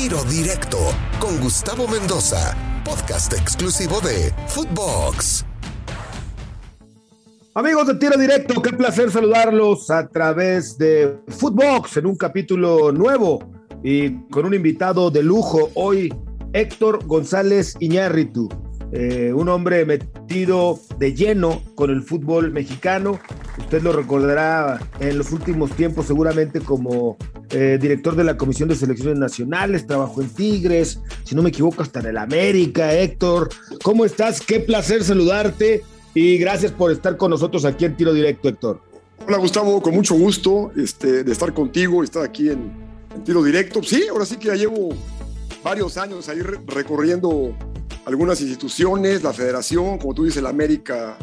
Tiro Directo con Gustavo Mendoza, podcast exclusivo de Footbox. Amigos de Tiro Directo, qué placer saludarlos a través de Footbox en un capítulo nuevo y con un invitado de lujo hoy, Héctor González Iñárritu, eh, un hombre metido de lleno con el fútbol mexicano. Usted lo recordará en los últimos tiempos seguramente como eh, director de la Comisión de Selecciones Nacionales, trabajó en Tigres, si no me equivoco, hasta en el América. Héctor, ¿cómo estás? Qué placer saludarte y gracias por estar con nosotros aquí en Tiro Directo, Héctor. Hola Gustavo, con mucho gusto este, de estar contigo estar aquí en, en Tiro Directo. Sí, ahora sí que ya llevo varios años ahí recorriendo algunas instituciones, la federación, como tú dices, la América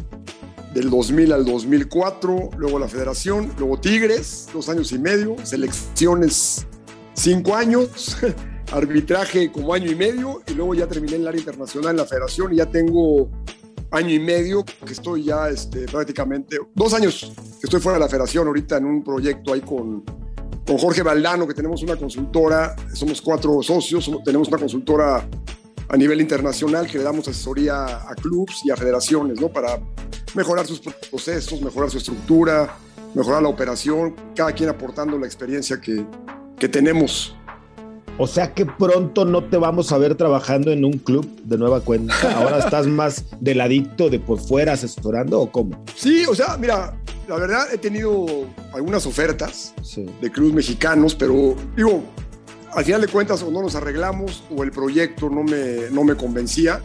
del 2000 al 2004, luego la federación, luego Tigres, dos años y medio, selecciones cinco años, arbitraje como año y medio, y luego ya terminé en el área internacional en la federación y ya tengo año y medio que estoy ya este, prácticamente, dos años que estoy fuera de la federación ahorita en un proyecto ahí con, con Jorge Valdano, que tenemos una consultora, somos cuatro socios, tenemos una consultora a nivel internacional que le damos asesoría a clubes y a federaciones, ¿no? Para mejorar sus procesos, mejorar su estructura, mejorar la operación, cada quien aportando la experiencia que, que tenemos. O sea que pronto no te vamos a ver trabajando en un club de nueva cuenta. Ahora estás más del adicto de por fuera asesorando o cómo? Sí, o sea, mira, la verdad he tenido algunas ofertas de clubes mexicanos, pero digo, al final de cuentas o no nos arreglamos o el proyecto no me, no me convencía.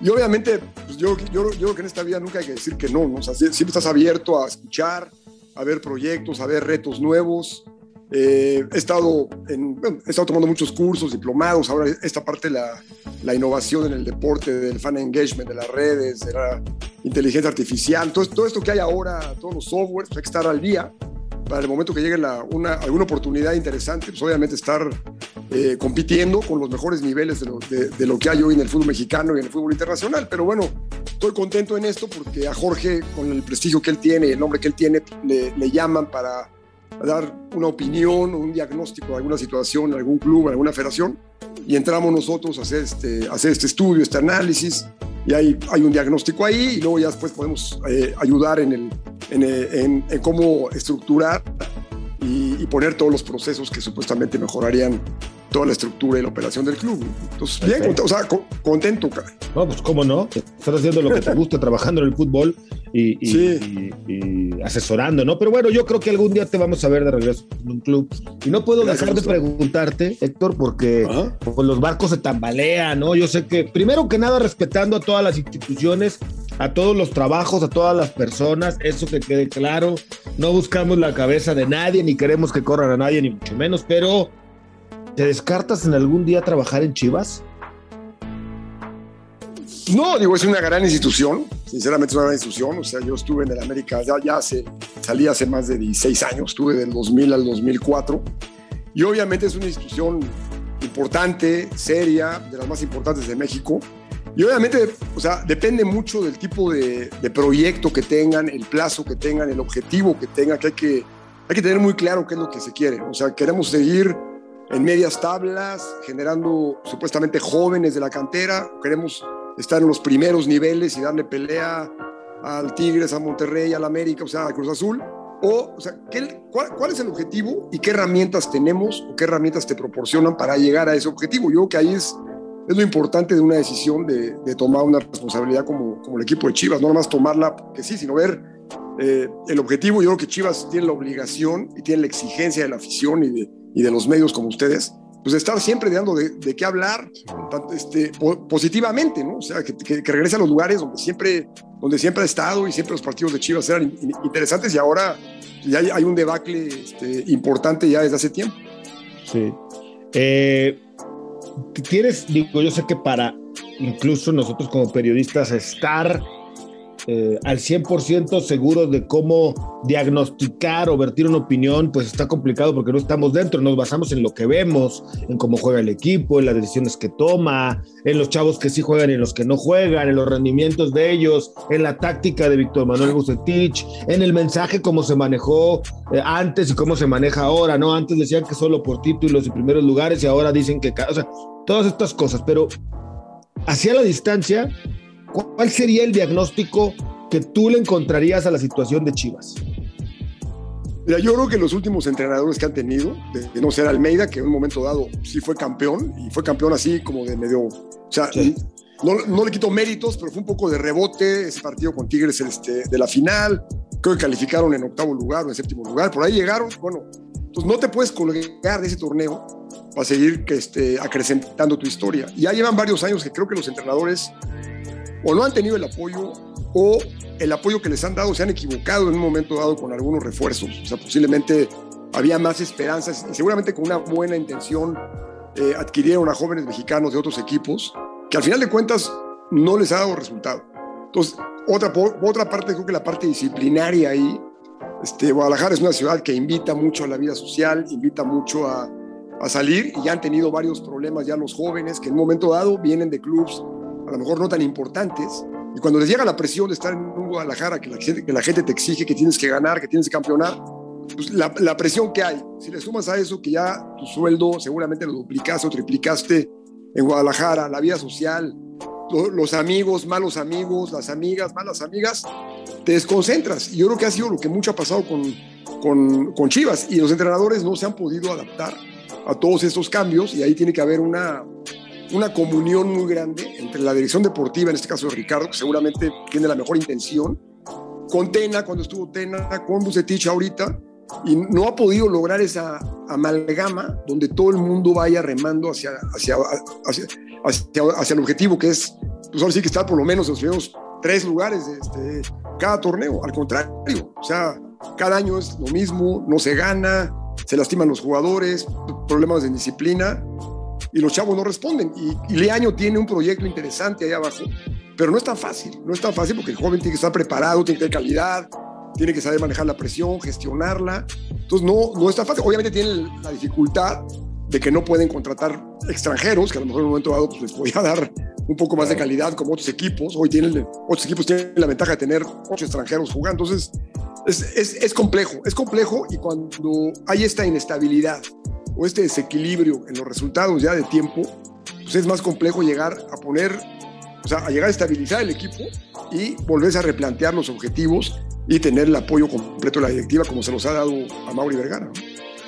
Y obviamente, pues yo, yo, yo creo que en esta vida nunca hay que decir que no, ¿no? O sea, siempre estás abierto a escuchar, a ver proyectos, a ver retos nuevos. Eh, he, estado en, he estado tomando muchos cursos, diplomados, ahora esta parte la, la, innovación en el deporte, del fan engagement, de las redes, de la inteligencia artificial, todo, todo esto que hay ahora, todos los softwares, hay que estar al día para el momento que llegue la, una, alguna oportunidad interesante, pues obviamente estar eh, compitiendo con los mejores niveles de lo, que hay hoy en el fútbol mexicano y en el fútbol internacional. Pero bueno, estoy contento en esto porque a Jorge, con el prestigio que él tiene, el nombre que él tiene, le, llaman para dar una opinión un diagnóstico de alguna situación, algún club, alguna federación, y entramos nosotros a hacer este, este estudio, este análisis, y hay, un diagnóstico ahí, y luego ya después podemos eh, ayudar en, cómo estructurar y, poner todos los procesos que supuestamente mejorarían toda la estructura y la operación del club. Entonces, bien, o sea, contento. No, pues cómo no, estás haciendo lo que te gusta, trabajando en el fútbol y, y, y, asesorando, ¿no? Pero bueno, yo creo que algún día te vamos a ver de regreso en un club. Y no puedo dejar de preguntarte, Héctor, porque pues, los barcos se tambalean, ¿no? Yo sé que, primero que nada, respetando a todas las instituciones, a todos los trabajos, a todas las personas, eso que quede claro. No buscamos la cabeza de nadie, ni queremos que corran a nadie, ni mucho menos, pero ¿Te descartas en algún día trabajar en Chivas? No, digo, es una gran institución, sinceramente es una gran institución, o sea, yo estuve en el América, ya, hace, salí hace más de 16 años, estuve del 2000 al 2004, y obviamente es una institución importante, seria, de las más importantes de México, y obviamente, o sea, depende mucho del tipo de, de proyecto que tengan, el plazo que tengan, el objetivo que tengan, que hay que, hay que tener muy claro qué es lo que se quiere, o sea, queremos seguir en medias tablas, generando supuestamente jóvenes de la cantera. Queremos estar en los primeros niveles y darle pelea al Tigres, a Monterrey, al América, o sea, a Cruz Azul. O, o sea, ¿qué, cuál, cuál, es el objetivo y qué herramientas tenemos o qué herramientas te proporcionan para llegar a ese objetivo? Yo creo que ahí es, es lo importante de una decisión de, de tomar una responsabilidad como, como el equipo de Chivas, no nada más tomarla porque sí, sino ver eh, el objetivo. Yo creo que Chivas tiene la obligación y tiene la exigencia de la afición y de, y de los medios como ustedes, pues estar siempre dando de, qué hablar este, positivamente, ¿no? O sea, que, que, regrese a los lugares donde siempre, donde siempre ha estado y siempre los partidos de Chivas eran in, interesantes y ahora ya hay, un debacle este, importante ya desde hace tiempo. Sí. Eh, digo, yo sé que para incluso nosotros como periodistas estar eh, al 100% seguros de cómo diagnosticar o vertir una opinión, pues está complicado porque no estamos dentro, nos basamos en lo que vemos, en cómo juega el equipo, en las decisiones que toma, en los chavos que sí juegan y en los que no juegan, en los rendimientos de ellos, en la táctica de Víctor Manuel Bucetich, en el mensaje cómo se manejó eh, antes y cómo se maneja ahora, ¿no? Antes decían que solo por títulos y primeros lugares y ahora dicen que, o sea, todas estas cosas, pero hacia la distancia, ¿cuál sería el diagnóstico que tú le encontrarías a la situación de Chivas? Mira, yo creo que los últimos entrenadores que han tenido, de, no ser Almeida, que en un momento dado sí fue campeón, y fue campeón así como de medio. O sea, no, le quito méritos, pero fue un poco de rebote ese partido con Tigres este, de la final. Creo que calificaron en octavo lugar o en séptimo lugar. Por ahí llegaron. Bueno, pues no te puedes colgar de ese torneo para seguir que, este, acrecentando tu historia. Ya llevan varios años que creo que los entrenadores o no han tenido el apoyo o el apoyo que les han dado se han equivocado en un momento dado con algunos refuerzos. O sea, posiblemente había más esperanzas y seguramente con una buena intención eh, adquirieron a jóvenes mexicanos de otros equipos que al final de cuentas no les ha dado resultado. Entonces, otra, otra parte, creo que la parte disciplinaria ahí, este, Guadalajara es una ciudad que invita mucho a la vida social, invita mucho a, a salir y ya han tenido varios problemas ya los jóvenes que en un momento dado vienen de clubes a lo mejor no tan importantes y cuando les llega la presión de estar en un Guadalajara que la, que la gente te exige que tienes que ganar, que tienes que campeonar, pues la, la, presión que hay, si le sumas a eso que ya tu sueldo seguramente lo duplicaste o triplicaste en Guadalajara, la vida social, los amigos, malos amigos, las amigas, malas amigas, te desconcentras. Y yo creo que ha sido lo que mucho ha pasado con, con, con Chivas y los entrenadores no se han podido adaptar a todos estos cambios y ahí tiene que haber una, una comunión muy grande entre la dirección deportiva, en este caso Ricardo, que seguramente tiene la mejor intención, con Tena, cuando estuvo Tena, con Bucetich ahorita, y no ha podido lograr esa amalgama donde todo el mundo vaya remando hacia, hacia, hacia, hacia, el objetivo, que es, pues ahora sí que estar por lo menos en los primeros tres lugares de este, cada torneo. Al contrario, o sea, cada año es lo mismo, no se gana, se lastiman los jugadores, problemas de disciplina y los chavos no responden. Y, y Leaño tiene un proyecto interesante ahí abajo, pero no es tan fácil, no es tan fácil porque el joven tiene que estar preparado, tiene que tener calidad, tiene que saber manejar la presión, gestionarla. Entonces no, no está fácil. Obviamente tiene la dificultad de que no pueden contratar extranjeros, que a lo mejor en un momento dado pues, les podía dar un poco más de calidad como otros equipos. Hoy tienen, otros equipos tienen la ventaja de tener ocho extranjeros jugando. Entonces es, es, es complejo, es complejo y cuando hay esta inestabilidad o este desequilibrio en los resultados ya de tiempo, pues es más complejo llegar a poner, o sea, a llegar a estabilizar el equipo y volverse a replantear los objetivos y tener el apoyo completo de la directiva como se los ha dado a Mauri Vergara.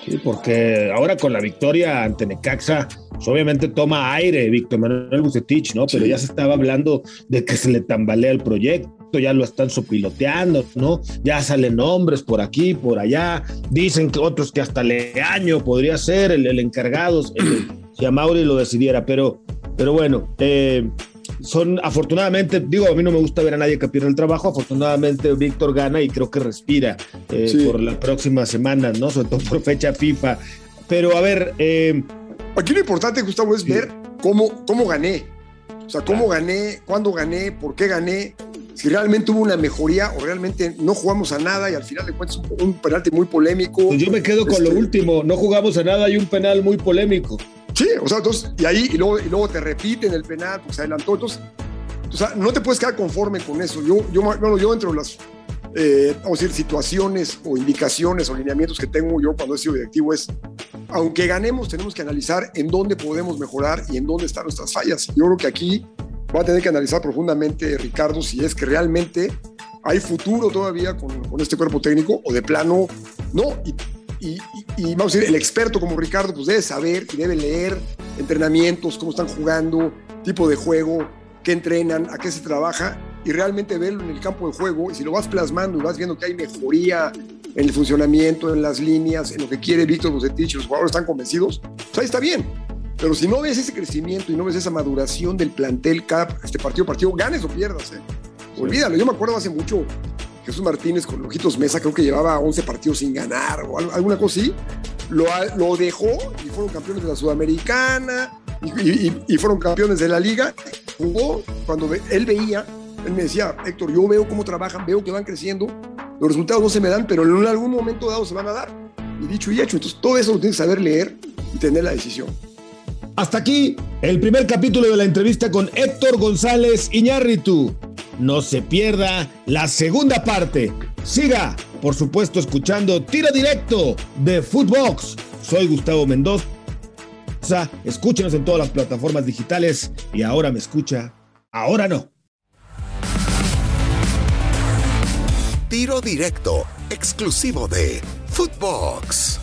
Sí, porque ahora con la victoria ante Necaxa, pues obviamente toma aire Víctor Manuel Bucetich, ¿no? Pero ya se estaba hablando de que se le tambalea el proyecto, ya lo están sopiloteando, ¿no? Ya salen nombres por aquí, por allá, dicen que otros que hasta Leaño podría ser el, el encargado, si a Mauri lo decidiera, pero, pero bueno, eh, son afortunadamente, digo, a mí no me gusta ver a nadie que pierda el trabajo, afortunadamente Víctor gana y creo que respira eh, por las próximas semanas, ¿no? Sobre todo por fecha FIFA. Pero a ver... Eh, Aquí lo importante, Gustavo, es ver cómo, cómo gané. O sea, cómo gané, cuándo gané, por qué gané, si realmente hubo una mejoría o realmente no jugamos a nada y al final de cuentas un, un penalti muy polémico. Pues yo me quedo con lo este, último, no jugamos a nada y un penal muy polémico. Sí, o sea, entonces, y ahí, y luego, y luego te repiten el penal, pues se adelantó. Entonces, o sea, no te puedes quedar conforme con eso. Yo, yo, bueno, yo entre las, eh, vamos a decir, situaciones o indicaciones o lineamientos que tengo yo cuando he sido directivo es, aunque ganemos, tenemos que analizar en dónde podemos mejorar y en dónde están nuestras fallas. Yo creo que aquí va a tener que analizar profundamente, Ricardo, si es que realmente hay futuro todavía con, con este cuerpo técnico o de plano no. Y, y, y, vamos a decir, el experto como Ricardo, pues debe saber y debe leer entrenamientos, cómo están jugando, tipo de juego, qué entrenan, a qué se trabaja y realmente verlo en el campo de juego. Y si lo vas plasmando y vas viendo que hay mejoría en el funcionamiento, en las líneas, en lo que quiere Víctor Bucetich, los jugadores están convencidos, pues ahí está bien. Pero si no ves ese crecimiento y no ves esa maduración del plantel cada este partido partido, ganes o pierdas, ¿eh? olvídalo. Yo me acuerdo hace mucho, Jesús Martínez con Lojitos Mesa, creo que llevaba 11 partidos sin ganar o alguna cosa así, lo, lo dejó y fueron campeones de la Sudamericana y, y, y, fueron campeones de la liga. Jugó cuando él veía Él me decía, Héctor, yo veo cómo trabajan, veo que van creciendo, los resultados no se me dan, pero en algún momento dado se van a dar. Y dicho y hecho, entonces todo eso lo tienes que saber leer y tener la decisión. Hasta aquí el primer capítulo de la entrevista con Héctor González Iñárritu. No se pierda la segunda parte. Siga, por supuesto, escuchando Tiro Directo de Footbox. Soy Gustavo Mendoza. Escúchenos en todas las plataformas digitales y ahora me escucha, ahora no. Tiro Directo, exclusivo de Footbox.